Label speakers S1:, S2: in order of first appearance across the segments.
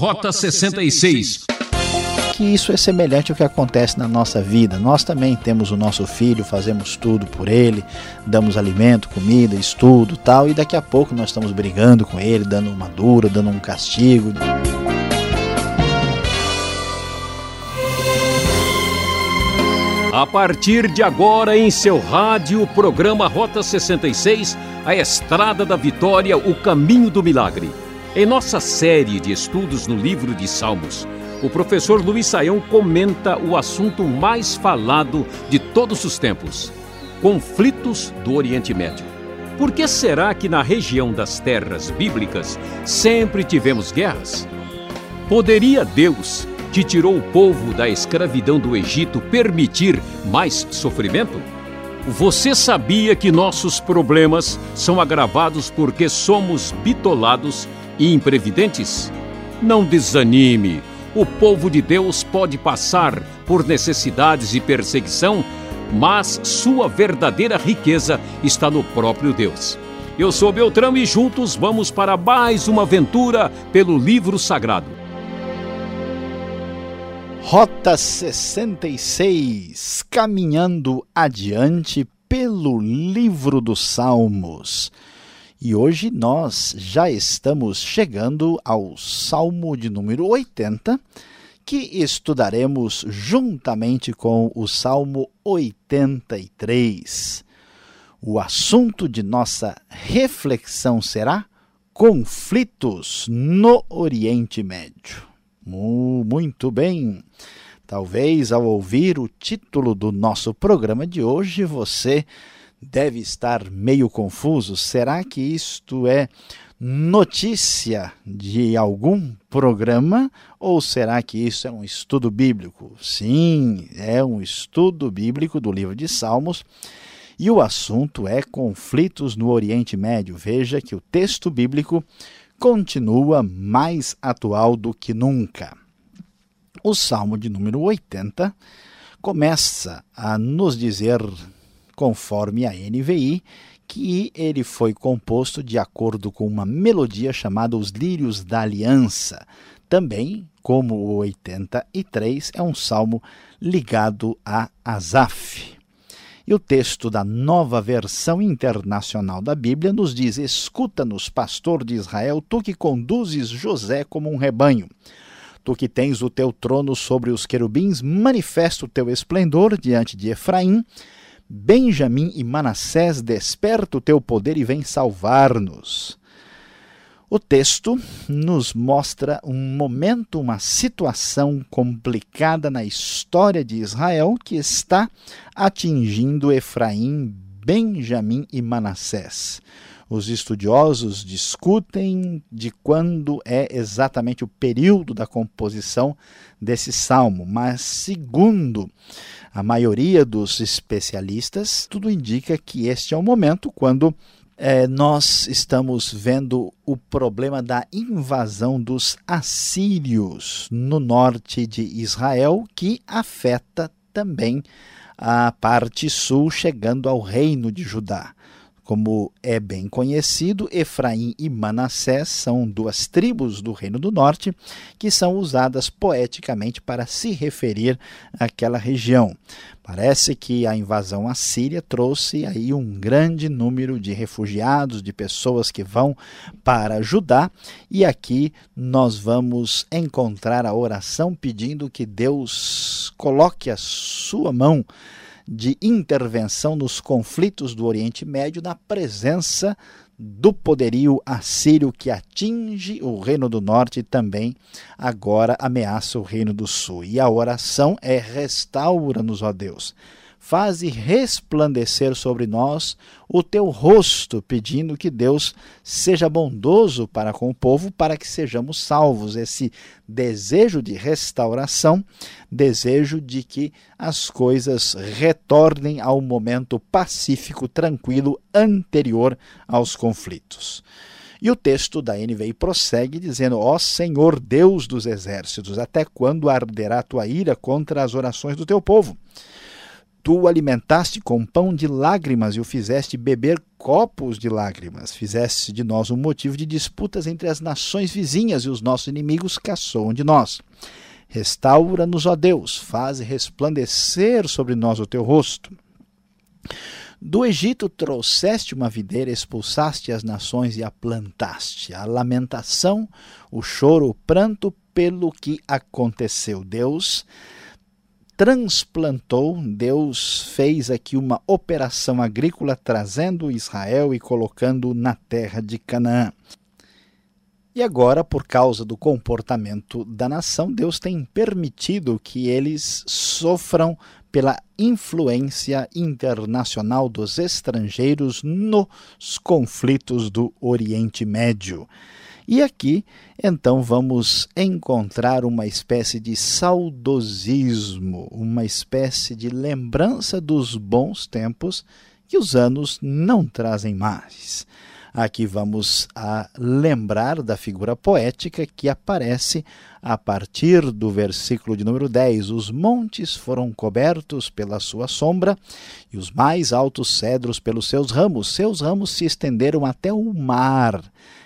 S1: Rota 66
S2: que isso é semelhante ao que acontece na nossa vida. Nós também temos o nosso filho, fazemos tudo por ele, damos alimento, comida, estudo, tal, e daqui a pouco nós estamos brigando com ele, dando uma dura, dando um castigo.
S1: A partir de agora, em seu rádio, programa Rota 66, a Estrada da Vitória, o Caminho do Milagre. Em nossa série de estudos no livro de Salmos, o professor Luiz Saião comenta o assunto mais falado de todos os tempos: conflitos do Oriente Médio. Por que será que na região das terras bíblicas sempre tivemos guerras? Poderia Deus, que tirou o povo da escravidão do Egito, permitir mais sofrimento? Você sabia que nossos problemas são agravados porque somos bitolados e imprevidentes? Não desanime o povo de Deus pode passar por necessidades e perseguição, mas sua verdadeira riqueza está no próprio Deus. Eu sou Beltrão e juntos vamos para mais uma aventura pelo livro sagrado.
S2: Rota 66 Caminhando adiante pelo livro dos Salmos. E hoje nós já estamos chegando ao Salmo de número 80, que estudaremos juntamente com o Salmo 83. O assunto de nossa reflexão será conflitos no Oriente Médio. Muito bem. Talvez ao ouvir o título do nosso programa de hoje você deve estar meio confuso. Será que isto é notícia de algum programa ou será que isso é um estudo bíblico? Sim, é um estudo bíblico do livro de Salmos. E o assunto é conflitos no Oriente Médio. Veja que o texto bíblico continua mais atual do que nunca. O Salmo de número 80 começa a nos dizer conforme a NVI, que ele foi composto de acordo com uma melodia chamada Os Lírios da Aliança. Também, como o 83, é um salmo ligado a Asaf. E o texto da nova versão internacional da Bíblia nos diz: Escuta-nos, pastor de Israel, tu que conduzes José como um rebanho. Tu que tens o teu trono sobre os querubins, manifesta o teu esplendor diante de Efraim Benjamim e Manassés, desperta o teu poder e vem salvar-nos. O texto nos mostra um momento, uma situação complicada na história de Israel que está atingindo Efraim, Benjamim e Manassés. Os estudiosos discutem de quando é exatamente o período da composição desse salmo, mas segundo a maioria dos especialistas, tudo indica que este é o momento quando é, nós estamos vendo o problema da invasão dos assírios no norte de Israel, que afeta também a parte sul, chegando ao reino de Judá. Como é bem conhecido, Efraim e Manassés são duas tribos do Reino do Norte que são usadas poeticamente para se referir àquela região. Parece que a invasão assíria trouxe aí um grande número de refugiados, de pessoas que vão para Judá, e aqui nós vamos encontrar a oração pedindo que Deus coloque a sua mão de intervenção nos conflitos do Oriente Médio na presença do poderio assírio que atinge o Reino do Norte e também agora ameaça o Reino do Sul. E a oração é: restaura-nos, ó Deus faze resplandecer sobre nós o teu rosto, pedindo que Deus seja bondoso para com o povo, para que sejamos salvos. Esse desejo de restauração, desejo de que as coisas retornem ao momento pacífico, tranquilo, anterior aos conflitos. E o texto da NVI prossegue dizendo: Ó Senhor Deus dos exércitos, até quando arderá tua ira contra as orações do teu povo? Tu o alimentaste com pão de lágrimas e o fizeste beber copos de lágrimas. Fizeste de nós um motivo de disputas entre as nações vizinhas e os nossos inimigos caçoam de nós. Restaura-nos, ó Deus, faze resplandecer sobre nós o teu rosto. Do Egito trouxeste uma videira, expulsaste as nações e a plantaste. A lamentação, o choro, o pranto pelo que aconteceu. Deus transplantou, Deus fez aqui uma operação agrícola trazendo Israel e colocando na terra de Canaã. E agora, por causa do comportamento da nação, Deus tem permitido que eles sofram pela influência internacional dos estrangeiros nos conflitos do Oriente Médio. E aqui, então, vamos encontrar uma espécie de saudosismo, uma espécie de lembrança dos bons tempos que os anos não trazem mais. Aqui vamos a lembrar da figura poética que aparece a partir do versículo de número 10. Os montes foram cobertos pela sua sombra e os mais altos cedros pelos seus ramos. Seus ramos se estenderam até o mar,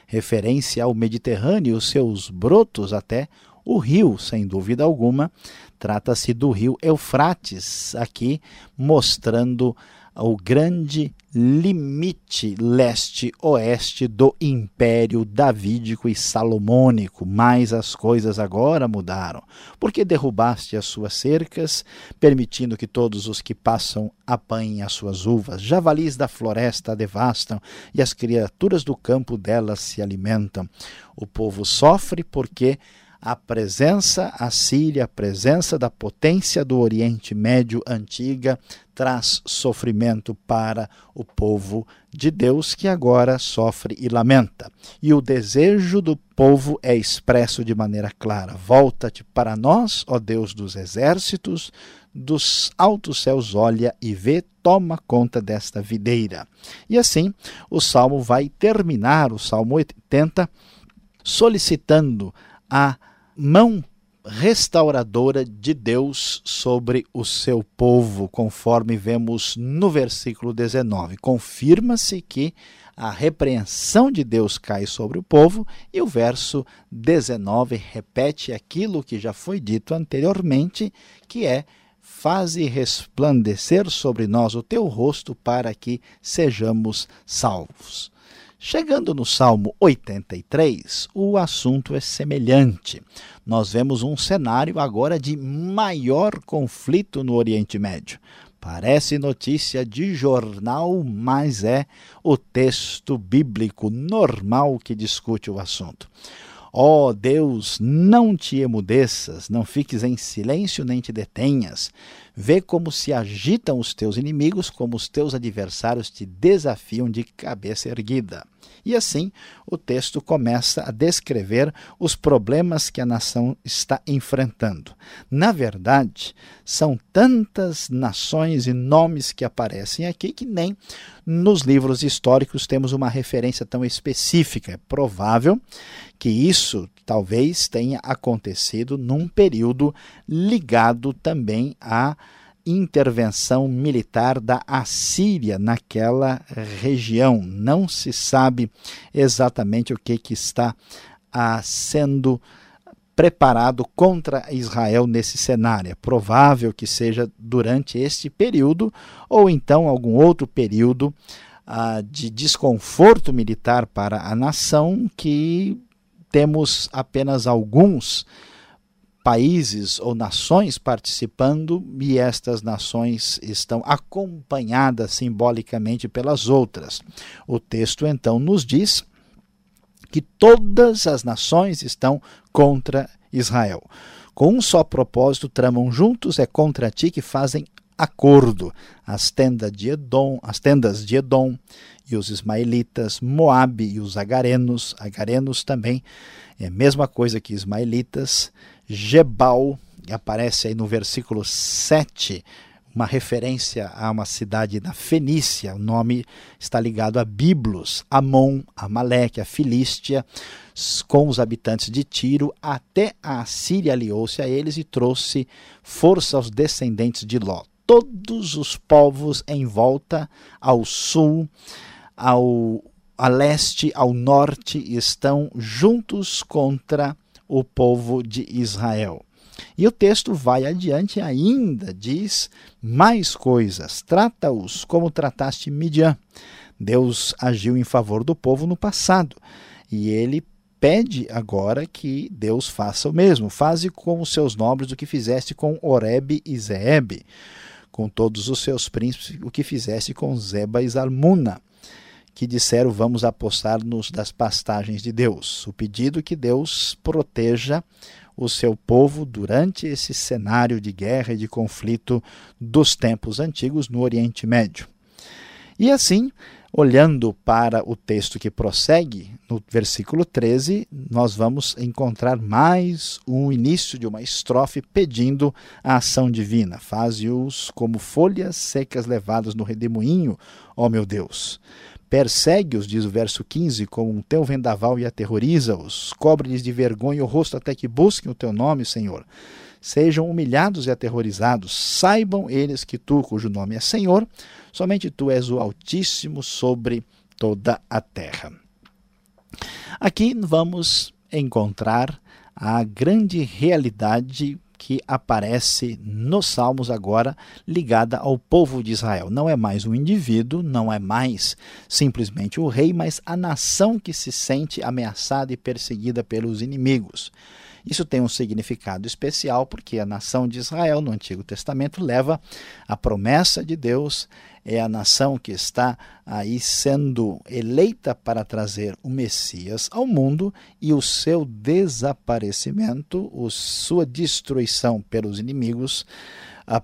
S2: referência ao Mediterrâneo, seus brotos até o rio, sem dúvida alguma. Trata-se do rio Eufrates, aqui mostrando o grande limite leste-oeste do Império Davídico e Salomônico. Mas as coisas agora mudaram, porque derrubaste as suas cercas, permitindo que todos os que passam apanhem as suas uvas. Javalis da floresta a devastam e as criaturas do campo delas se alimentam. O povo sofre porque a presença assíria, a presença da potência do Oriente Médio antiga, traz sofrimento para o povo de Deus que agora sofre e lamenta. E o desejo do povo é expresso de maneira clara: Volta-te para nós, ó Deus dos exércitos, dos altos céus olha e vê, toma conta desta videira. E assim, o salmo vai terminar, o salmo 80, solicitando a mão restauradora de Deus sobre o seu povo, conforme vemos no versículo 19. Confirma-se que a repreensão de Deus cai sobre o povo, e o verso 19 repete aquilo que já foi dito anteriormente, que é faze resplandecer sobre nós o teu rosto para que sejamos salvos. Chegando no Salmo 83, o assunto é semelhante. Nós vemos um cenário agora de maior conflito no Oriente Médio. Parece notícia de jornal, mas é o texto bíblico normal que discute o assunto. Ó oh Deus, não te emudeças, não fiques em silêncio nem te detenhas. Vê como se agitam os teus inimigos, como os teus adversários te desafiam de cabeça erguida. E assim, o texto começa a descrever os problemas que a nação está enfrentando. Na verdade, são tantas nações e nomes que aparecem aqui que nem nos livros históricos temos uma referência tão específica. É provável que isso talvez tenha acontecido num período ligado também à intervenção militar da Assíria naquela região. Não se sabe exatamente o que, que está ah, sendo preparado contra Israel nesse cenário. É provável que seja durante este período ou então algum outro período ah, de desconforto militar para a nação que temos apenas alguns países ou nações participando e estas nações estão acompanhadas simbolicamente pelas outras. O texto então nos diz que todas as nações estão contra Israel. Com um só propósito tramam juntos, é contra ti que fazem acordo. As tendas de Edom, as tendas de Edom e os ismaelitas, Moabe e os agarenos, agarenos também é a mesma coisa que ismaelitas, Gebal, aparece aí no versículo 7, uma referência a uma cidade na Fenícia, o nome está ligado a Biblos, Amon, Amaleque, a Filístia, com os habitantes de Tiro, até a Síria aliou-se a eles e trouxe força aos descendentes de Ló. todos os povos em volta, ao sul, ao a leste, ao norte, estão juntos contra o povo de Israel. E o texto vai adiante ainda, diz mais coisas. Trata-os como trataste Midian. Deus agiu em favor do povo no passado e ele pede agora que Deus faça o mesmo. Faze com os seus nobres o que fizeste com Oreb e Zeeb, com todos os seus príncipes o que fizeste com Zeba e Zalmuna que disseram vamos apostar-nos das pastagens de Deus. O pedido que Deus proteja o seu povo durante esse cenário de guerra e de conflito dos tempos antigos no Oriente Médio. E assim, olhando para o texto que prossegue, no versículo 13, nós vamos encontrar mais um início de uma estrofe pedindo a ação divina. Faze-os como folhas secas levadas no redemoinho, ó meu Deus. Persegue-os, diz o verso 15, com um teu vendaval e aterroriza-os. Cobre-lhes de vergonha o rosto até que busquem o teu nome, Senhor. Sejam humilhados e aterrorizados. Saibam eles que tu, cujo nome é Senhor, somente tu és o Altíssimo sobre toda a terra. Aqui vamos encontrar a grande realidade que aparece nos Salmos agora ligada ao povo de Israel. Não é mais um indivíduo, não é mais simplesmente o rei, mas a nação que se sente ameaçada e perseguida pelos inimigos. Isso tem um significado especial porque a nação de Israel no Antigo Testamento leva a promessa de Deus, é a nação que está aí sendo eleita para trazer o Messias ao mundo e o seu desaparecimento, a sua destruição pelos inimigos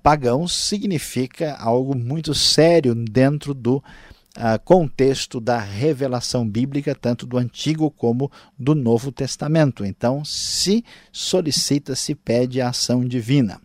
S2: pagãos significa algo muito sério dentro do Uh, contexto da revelação bíblica, tanto do Antigo como do Novo Testamento. Então, se solicita, se pede a ação divina.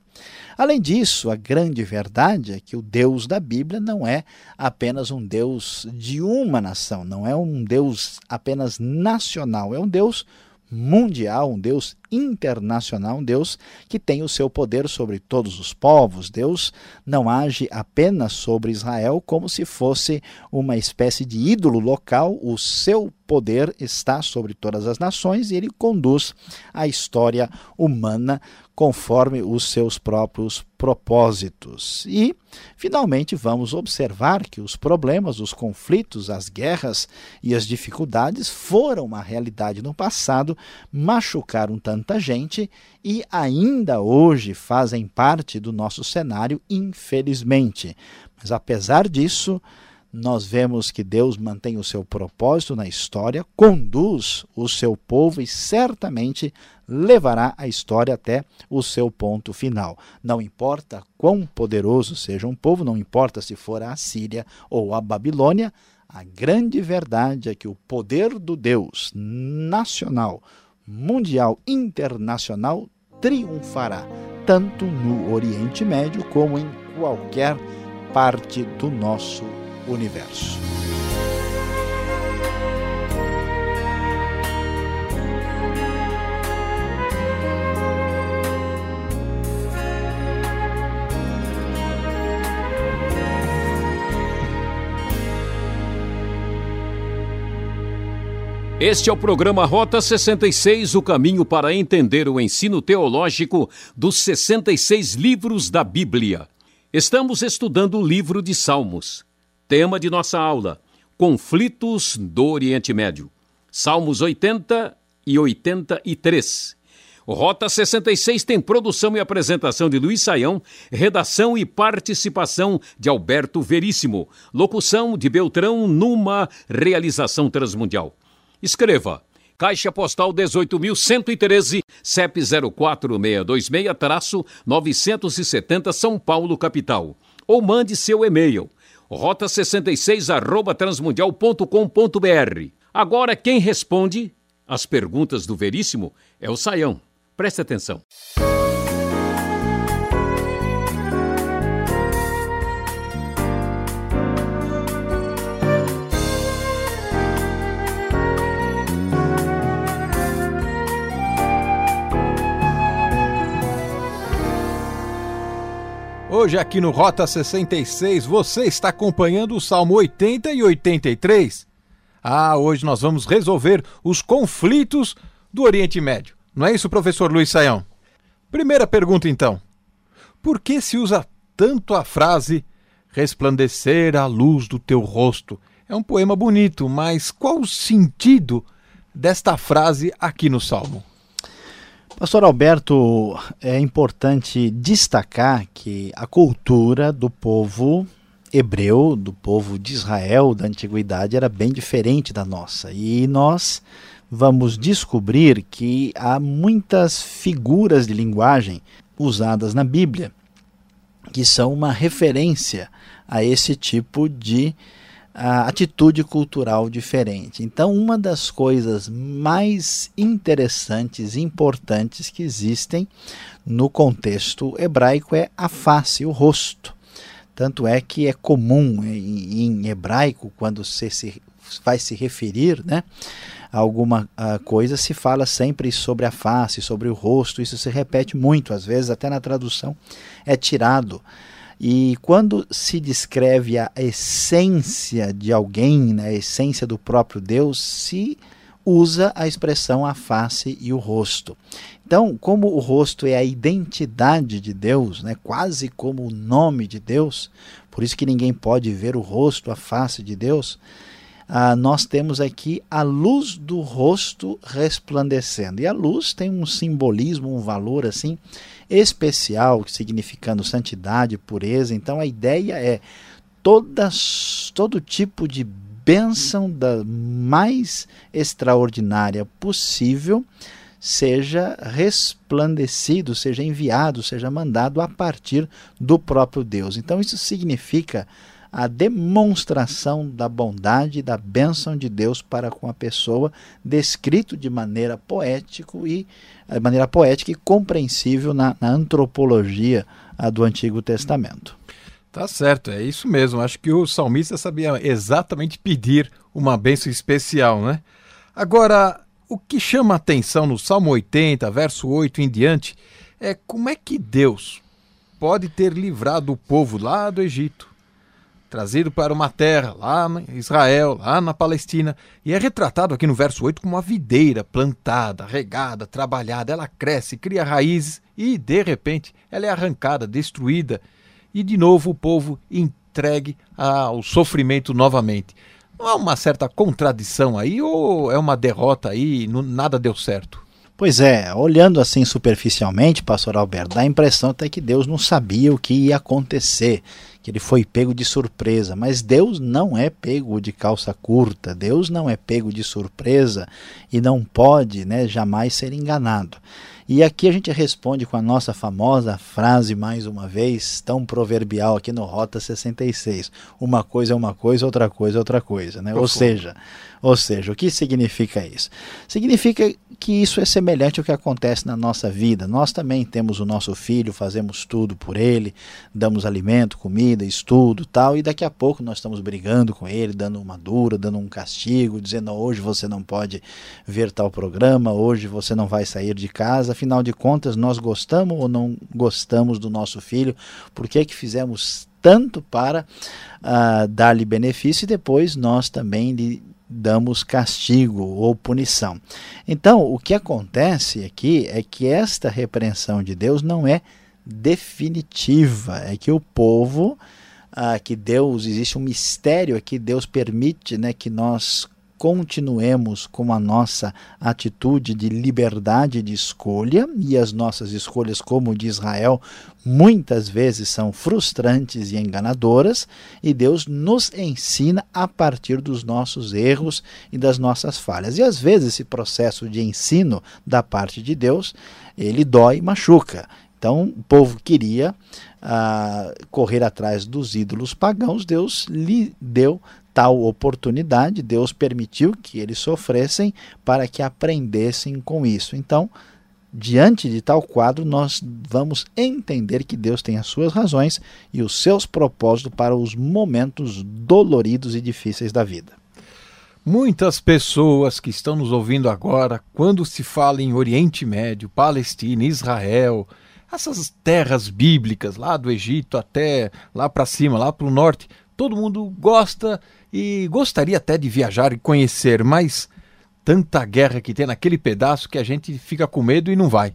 S2: Além disso, a grande verdade é que o Deus da Bíblia não é apenas um Deus de uma nação, não é um Deus apenas nacional, é um Deus mundial, um Deus internacional, um Deus que tem o seu poder sobre todos os povos. Deus não age apenas sobre Israel como se fosse uma espécie de ídolo local, o seu poder está sobre todas as nações e ele conduz a história humana conforme os seus próprios propósitos. E, finalmente, vamos observar que os problemas, os conflitos, as guerras e as dificuldades foram uma realidade no passado, machucaram tanta gente e ainda hoje fazem parte do nosso cenário, infelizmente. Mas, apesar disso, nós vemos que Deus mantém o seu propósito na história, conduz o seu povo e certamente levará a história até o seu ponto final. Não importa quão poderoso seja um povo, não importa se for a Síria ou a Babilônia, a grande verdade é que o poder do Deus nacional, mundial, internacional triunfará, tanto no Oriente Médio como em qualquer parte do nosso universo.
S1: Este é o programa Rota 66, o caminho para entender o ensino teológico dos 66 livros da Bíblia. Estamos estudando o livro de Salmos. Tema de nossa aula: Conflitos do Oriente Médio. Salmos 80 e 83. O Rota 66 tem produção e apresentação de Luiz Saião, redação e participação de Alberto Veríssimo, locução de Beltrão numa realização transmundial. Escreva Caixa Postal 18.113, CEP 04626-970 São Paulo, capital. Ou mande seu e-mail rota66 arroba transmundial.com.br. Agora quem responde as perguntas do Veríssimo é o Saião. Preste atenção.
S3: Hoje aqui no Rota 66 você está acompanhando o Salmo 80 e 83. Ah, hoje nós vamos resolver os conflitos do Oriente Médio. Não é isso, professor Luiz Saião? Primeira pergunta então. Por que se usa tanto a frase resplandecer a luz do teu rosto? É um poema bonito, mas qual o sentido desta frase aqui no Salmo?
S2: Pastor Alberto, é importante destacar que a cultura do povo hebreu, do povo de Israel da antiguidade, era bem diferente da nossa. E nós vamos descobrir que há muitas figuras de linguagem usadas na Bíblia que são uma referência a esse tipo de a atitude cultural diferente. Então, uma das coisas mais interessantes e importantes que existem no contexto hebraico é a face, o rosto. Tanto é que é comum em, hebraico, quando você se, vai se referir né, a alguma coisa, se fala sempre sobre a face, sobre o rosto. Isso se repete muito, às vezes até na tradução é tirado e quando se descreve a essência de alguém, né, a essência do próprio Deus, se usa a expressão a face e o rosto. Então, como o rosto é a identidade de Deus, né, quase como o nome de Deus, por isso que ninguém pode ver o rosto, a face de Deus, ah, nós temos aqui a luz do rosto resplandecendo. E a luz tem um simbolismo, um valor assim especial, significando santidade, pureza. Então a ideia é todas, todo tipo de bênção da mais extraordinária possível seja resplandecido, seja enviado, seja mandado a partir do próprio Deus. Então isso significa a demonstração da bondade e da bênção de Deus para com a pessoa, descrito de maneira poética e de maneira poética e compreensível na, na antropologia a, do Antigo Testamento.
S3: Tá certo, é isso mesmo. Acho que o salmista sabia exatamente pedir uma bênção especial, né? Agora, o que chama a atenção no Salmo 80, verso 8 em diante, é como é que Deus pode ter livrado o povo lá do Egito trazido para uma terra, lá em Israel, lá na Palestina, e é retratado aqui no verso 8 como uma videira plantada, regada, trabalhada. Ela cresce, cria raízes e, de repente, ela é arrancada, destruída, e de novo o povo entregue ao sofrimento novamente. Não há uma certa contradição aí ou é uma derrota aí e nada deu certo?
S2: Pois é, olhando assim superficialmente, pastor Alberto, dá a impressão até que Deus não sabia o que ia acontecer, que ele foi pego de surpresa. Mas Deus não é pego de calça curta, Deus não é pego de surpresa e não pode né, jamais ser enganado. E aqui a gente responde com a nossa famosa frase, mais uma vez, tão proverbial aqui no Rota 66. Uma coisa é uma coisa, outra coisa é outra coisa. Né? Ou seja, ou seja, o que significa isso? Significa que isso é semelhante ao que acontece na nossa vida. Nós também temos o nosso filho, fazemos tudo por ele, damos alimento, comida, estudo tal, e daqui a pouco nós estamos brigando com ele, dando uma dura, dando um castigo, dizendo hoje você não pode ver tal programa, hoje você não vai sair de casa afinal de contas, nós gostamos ou não gostamos do nosso filho? Por que, que fizemos tanto para uh, dar-lhe benefício e depois nós também lhe damos castigo ou punição? Então, o que acontece aqui é que esta repreensão de Deus não é definitiva, é que o povo. Ah, que Deus, existe um mistério aqui, Deus permite né, que nós continuemos com a nossa atitude de liberdade de escolha e as nossas escolhas, como de Israel, muitas vezes são frustrantes e enganadoras, e Deus nos ensina a partir dos nossos erros e das nossas falhas. E às vezes esse processo de ensino da parte de Deus, ele dói e machuca. Então, o povo queria ah, correr atrás dos ídolos pagãos, Deus lhe deu tal oportunidade, Deus permitiu que eles sofressem para que aprendessem com isso. Então, diante de tal quadro, nós vamos entender que Deus tem as suas razões e os seus propósitos para os momentos doloridos e difíceis da vida.
S3: Muitas pessoas que estão nos ouvindo agora, quando se fala em Oriente Médio, Palestina, Israel, essas terras bíblicas, lá do Egito até lá para cima, lá para o norte, todo mundo gosta e gostaria até de viajar e conhecer, mas tanta guerra que tem naquele pedaço que a gente fica com medo e não vai.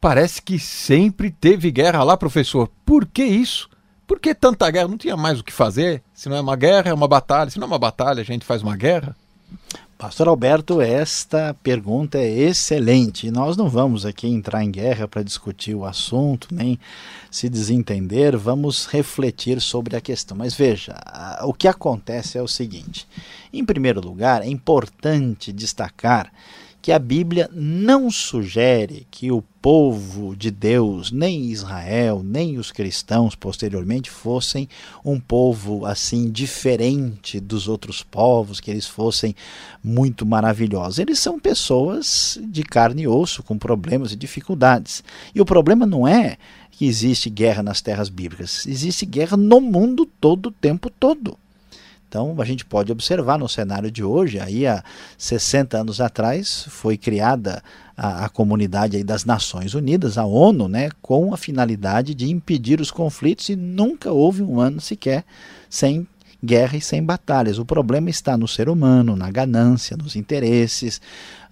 S3: Parece que sempre teve guerra lá, professor. Por que isso? Por que tanta guerra? Não tinha mais o que fazer? Se não é uma guerra, é uma batalha. Se não é uma batalha, a gente faz uma guerra?
S2: Pastor Alberto, esta pergunta é excelente. Nós não vamos aqui entrar em guerra para discutir o assunto, nem se desentender, vamos refletir sobre a questão. Mas veja, o que acontece é o seguinte: em primeiro lugar, é importante destacar que a Bíblia não sugere que o povo de Deus, nem Israel, nem os cristãos posteriormente fossem um povo assim diferente dos outros povos, que eles fossem muito maravilhosos. Eles são pessoas de carne e osso, com problemas e dificuldades. E o problema não é que existe guerra nas terras bíblicas, existe guerra no mundo todo o tempo todo. Então, a gente pode observar no cenário de hoje, aí há 60 anos atrás, foi criada a, a, comunidade das Nações Unidas, a ONU, né, com a finalidade de impedir os conflitos e nunca houve um ano sequer sem guerra e sem batalhas. O problema está no ser humano, na ganância, nos interesses,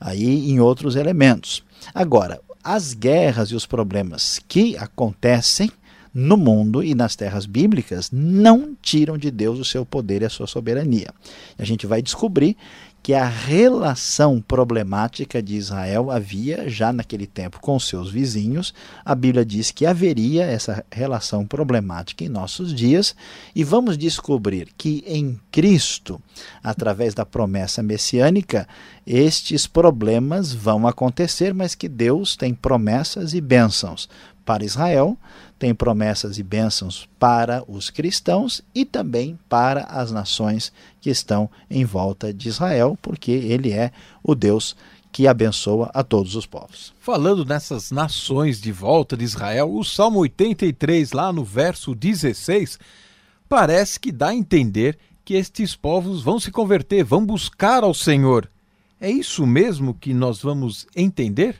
S2: aí em outros elementos. Agora, as guerras e os problemas que acontecem no mundo e nas terras bíblicas não tiram de Deus o seu poder e a sua soberania. A gente vai descobrir que a relação problemática de Israel havia já naquele tempo com seus vizinhos. A Bíblia diz que haveria essa relação problemática em nossos dias e vamos descobrir que em Cristo, através da promessa messiânica, estes problemas vão acontecer, mas que Deus tem promessas e bênçãos para Israel, tem promessas e bênçãos para os cristãos e também para as nações que estão em volta de Israel, porque ele é o Deus que abençoa a todos os povos.
S3: Falando nessas nações de volta de Israel, o Salmo 83, lá no verso 16, parece que dá a entender que estes povos vão se converter, vão buscar ao Senhor. É isso mesmo que nós vamos entender?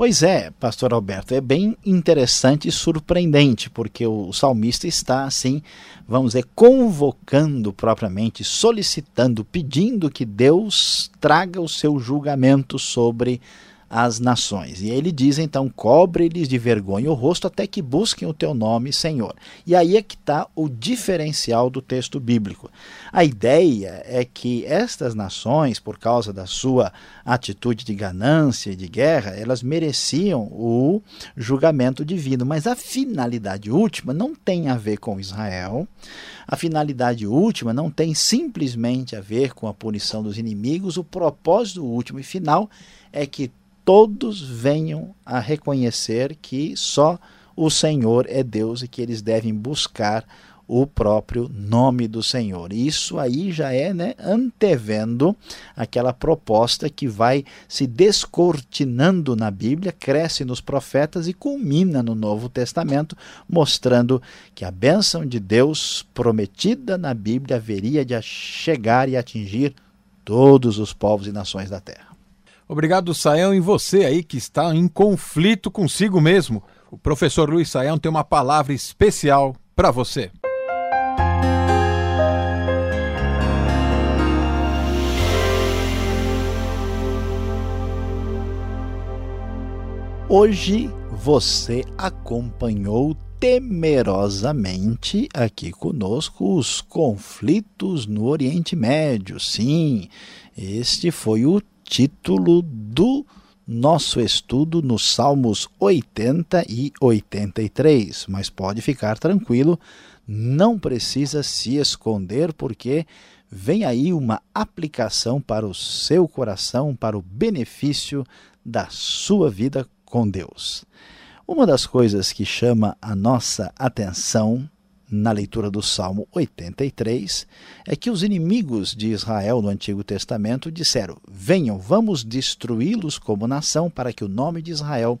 S2: Pois é, pastor Alberto, é bem interessante e surpreendente, porque o salmista está assim, vamos dizer, convocando propriamente, solicitando, pedindo que Deus traga o seu julgamento sobre as nações. E ele diz então: cobre-lhes de vergonha o rosto até que busquem o teu nome, Senhor. E aí é que está o diferencial do texto bíblico. A ideia é que estas nações, por causa da sua atitude de ganância e de guerra, elas mereciam o julgamento divino. Mas a finalidade última não tem a ver com Israel. A finalidade última não tem simplesmente a ver com a punição dos inimigos. O propósito último e final é que todos venham a reconhecer que só o Senhor é Deus e que eles devem buscar o próprio nome do Senhor. Isso aí já é né, antevendo aquela proposta que vai se descortinando na Bíblia, cresce nos profetas e culmina no Novo Testamento, mostrando que a bênção de Deus prometida na Bíblia haveria de chegar e atingir todos os povos e nações da terra.
S3: Obrigado, Saião, e você aí que está em conflito consigo mesmo. O professor Luiz Saião tem uma palavra especial para você.
S2: Hoje você acompanhou temerosamente aqui conosco os conflitos no Oriente Médio. Sim, este foi o título do nosso estudo nos Salmos 80 e 83. Mas pode ficar tranquilo, não precisa se esconder, porque vem aí uma aplicação para o seu coração, para o benefício da sua vida com Deus. Uma das coisas que chama a nossa atenção na leitura do Salmo 83 é que os inimigos de Israel no Antigo Testamento disseram: Venham, vamos destruí-los como nação, para que o nome de Israel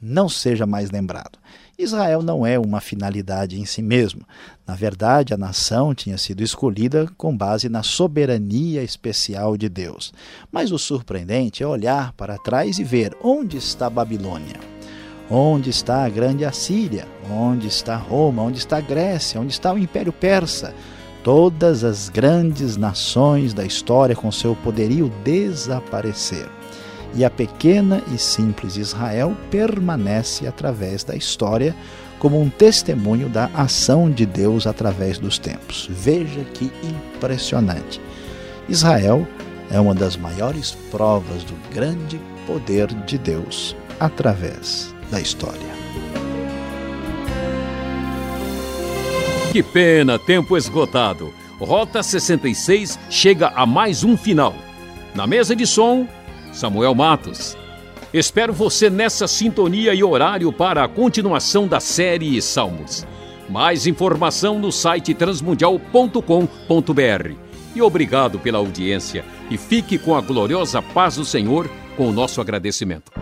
S2: não seja mais lembrado. Israel não é uma finalidade em si mesmo. Na verdade, a nação tinha sido escolhida com base na soberania especial de Deus. Mas o surpreendente é olhar para trás e ver onde está Babilônia Onde está a grande Assíria? Onde está Roma? Onde está a Grécia? Onde está o Império Persa? Todas as grandes nações da história com seu poderio desapareceram. E a pequena e simples Israel permanece através da história como um testemunho da ação de Deus através dos tempos. Veja que impressionante. Israel é uma das maiores provas do grande poder de Deus através da história.
S1: Que pena, tempo esgotado. Rota 66 chega a mais um final. Na mesa de som, Samuel Matos. Espero você nessa sintonia e horário para a continuação da série Salmos. Mais informação no site transmundial.com.br. E obrigado pela audiência e fique com a gloriosa paz do Senhor com o nosso agradecimento.